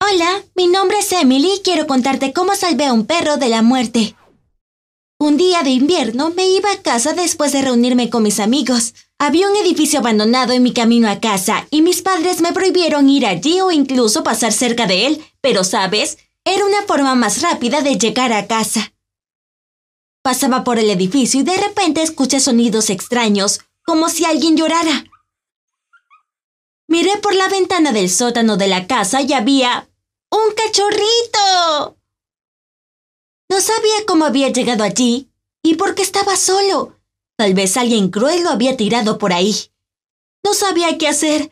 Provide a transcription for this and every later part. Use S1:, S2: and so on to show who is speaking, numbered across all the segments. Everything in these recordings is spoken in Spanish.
S1: Hola, mi nombre es Emily y quiero contarte cómo salvé a un perro de la muerte. Un día de invierno me iba a casa después de reunirme con mis amigos. Había un edificio abandonado en mi camino a casa y mis padres me prohibieron ir allí o incluso pasar cerca de él, pero sabes, era una forma más rápida de llegar a casa. Pasaba por el edificio y de repente escuché sonidos extraños, como si alguien llorara. Miré por la ventana del sótano de la casa y había ¡Un cachorrito! No sabía cómo había llegado allí y por qué estaba solo. Tal vez alguien cruel lo había tirado por ahí. No sabía qué hacer,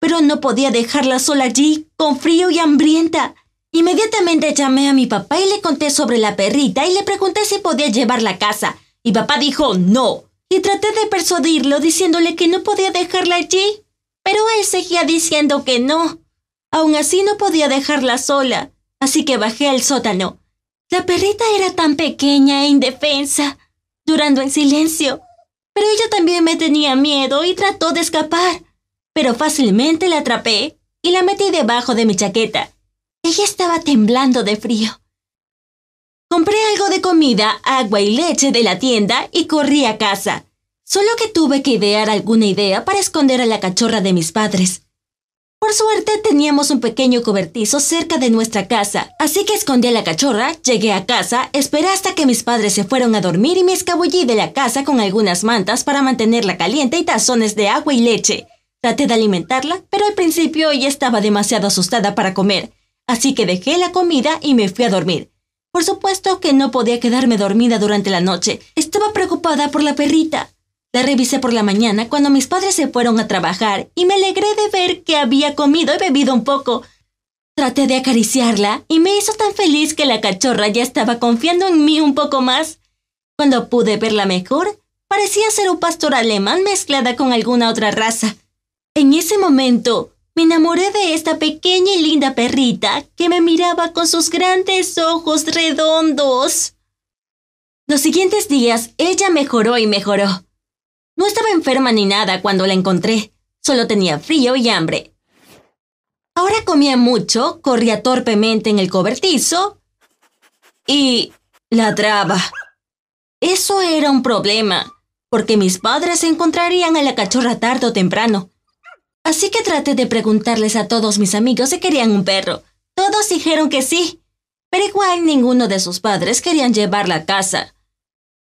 S1: pero no podía dejarla sola allí, con frío y hambrienta. Inmediatamente llamé a mi papá y le conté sobre la perrita y le pregunté si podía llevarla a casa. Y papá dijo no. Y traté de persuadirlo diciéndole que no podía dejarla allí. Pero él seguía diciendo que no. Aún así no podía dejarla sola, así que bajé al sótano. La perrita era tan pequeña e indefensa, durando en silencio. Pero ella también me tenía miedo y trató de escapar. Pero fácilmente la atrapé y la metí debajo de mi chaqueta. Ella estaba temblando de frío. Compré algo de comida, agua y leche de la tienda y corrí a casa. Solo que tuve que idear alguna idea para esconder a la cachorra de mis padres. Por suerte teníamos un pequeño cobertizo cerca de nuestra casa, así que escondí a la cachorra, llegué a casa, esperé hasta que mis padres se fueron a dormir y me escabullí de la casa con algunas mantas para mantenerla caliente y tazones de agua y leche. Traté de alimentarla, pero al principio ella estaba demasiado asustada para comer, así que dejé la comida y me fui a dormir. Por supuesto que no podía quedarme dormida durante la noche. Estaba preocupada por la perrita. La revisé por la mañana cuando mis padres se fueron a trabajar y me alegré de ver que había comido y bebido un poco. Traté de acariciarla y me hizo tan feliz que la cachorra ya estaba confiando en mí un poco más. Cuando pude verla mejor, parecía ser un pastor alemán mezclada con alguna otra raza. En ese momento, me enamoré de esta pequeña y linda perrita que me miraba con sus grandes ojos redondos. Los siguientes días, ella mejoró y mejoró. No estaba enferma ni nada cuando la encontré, solo tenía frío y hambre. Ahora comía mucho, corría torpemente en el cobertizo y ladraba. Eso era un problema, porque mis padres encontrarían a la cachorra tarde o temprano. Así que traté de preguntarles a todos mis amigos si querían un perro. Todos dijeron que sí, pero igual ninguno de sus padres querían llevarla a casa.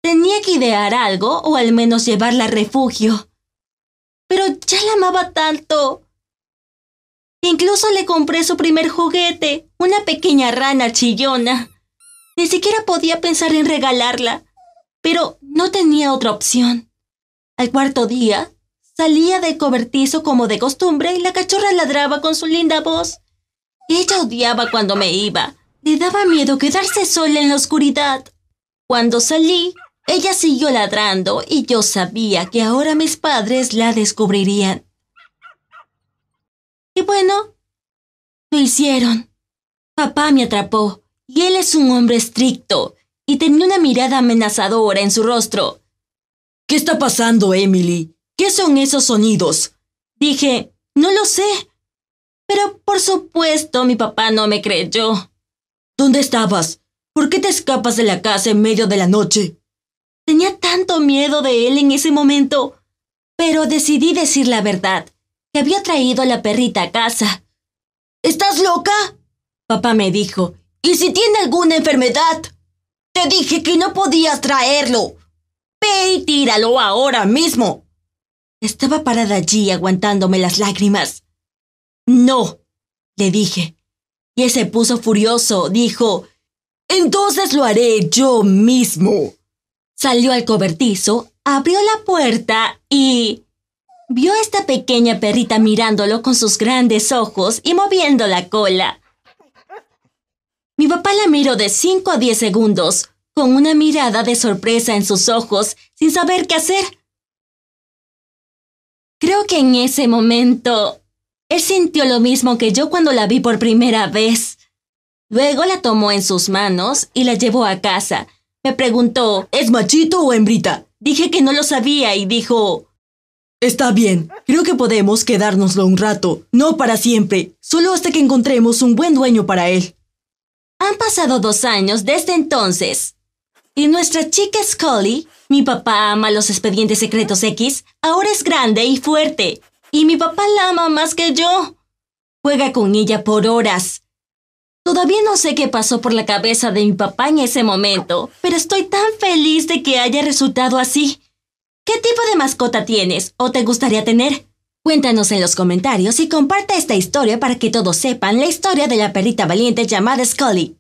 S1: Tenía que idear algo o al menos llevarla a refugio. Pero ya la amaba tanto. Incluso le compré su primer juguete, una pequeña rana chillona. Ni siquiera podía pensar en regalarla, pero no tenía otra opción. Al cuarto día, salía del cobertizo como de costumbre y la cachorra ladraba con su linda voz. Ella odiaba cuando me iba. Le daba miedo quedarse sola en la oscuridad. Cuando salí, ella siguió ladrando y yo sabía que ahora mis padres la descubrirían. Y bueno, lo hicieron. Papá me atrapó y él es un hombre estricto y tenía una mirada amenazadora en su rostro.
S2: ¿Qué está pasando, Emily? ¿Qué son esos sonidos?
S1: Dije, no lo sé. Pero por supuesto mi papá no me creyó.
S2: ¿Dónde estabas? ¿Por qué te escapas de la casa en medio de la noche?
S1: Tenía tanto miedo de él en ese momento. Pero decidí decir la verdad, que había traído a la perrita a casa.
S2: ¿Estás loca? Papá me dijo. ¿Y si tiene alguna enfermedad? Te dije que no podías traerlo. Ve y tíralo ahora mismo.
S1: Estaba parada allí aguantándome las lágrimas. No, le dije. Y él se puso furioso. Dijo,
S2: entonces lo haré yo mismo.
S1: Salió al cobertizo, abrió la puerta y... Vio a esta pequeña perrita mirándolo con sus grandes ojos y moviendo la cola. Mi papá la miró de 5 a 10 segundos, con una mirada de sorpresa en sus ojos, sin saber qué hacer. Creo que en ese momento él sintió lo mismo que yo cuando la vi por primera vez. Luego la tomó en sus manos y la llevó a casa, me preguntó,
S2: ¿es machito o hembrita?
S1: Dije que no lo sabía y dijo,
S2: Está bien, creo que podemos quedárnoslo un rato, no para siempre, solo hasta que encontremos un buen dueño para él.
S1: Han pasado dos años desde entonces. Y nuestra chica Scully, mi papá ama los expedientes secretos X, ahora es grande y fuerte. Y mi papá la ama más que yo. Juega con ella por horas. Todavía no sé qué pasó por la cabeza de mi papá en ese momento, pero estoy tan feliz de que haya resultado así. ¿Qué tipo de mascota tienes o te gustaría tener? Cuéntanos en los comentarios y comparte esta historia para que todos sepan la historia de la perrita valiente llamada Scully.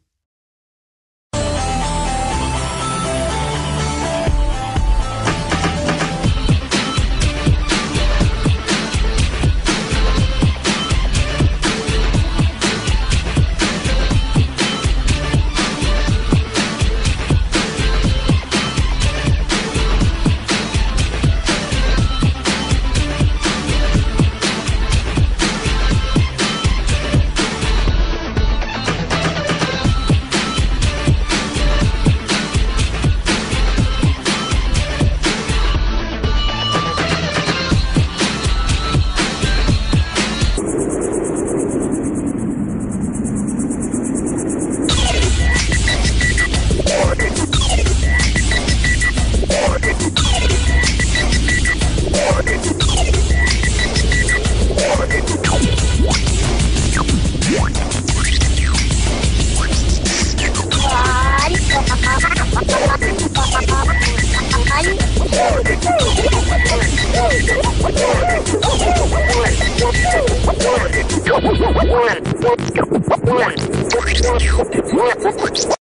S1: Редактор субтитров А.Семкин Корректор А.Егорова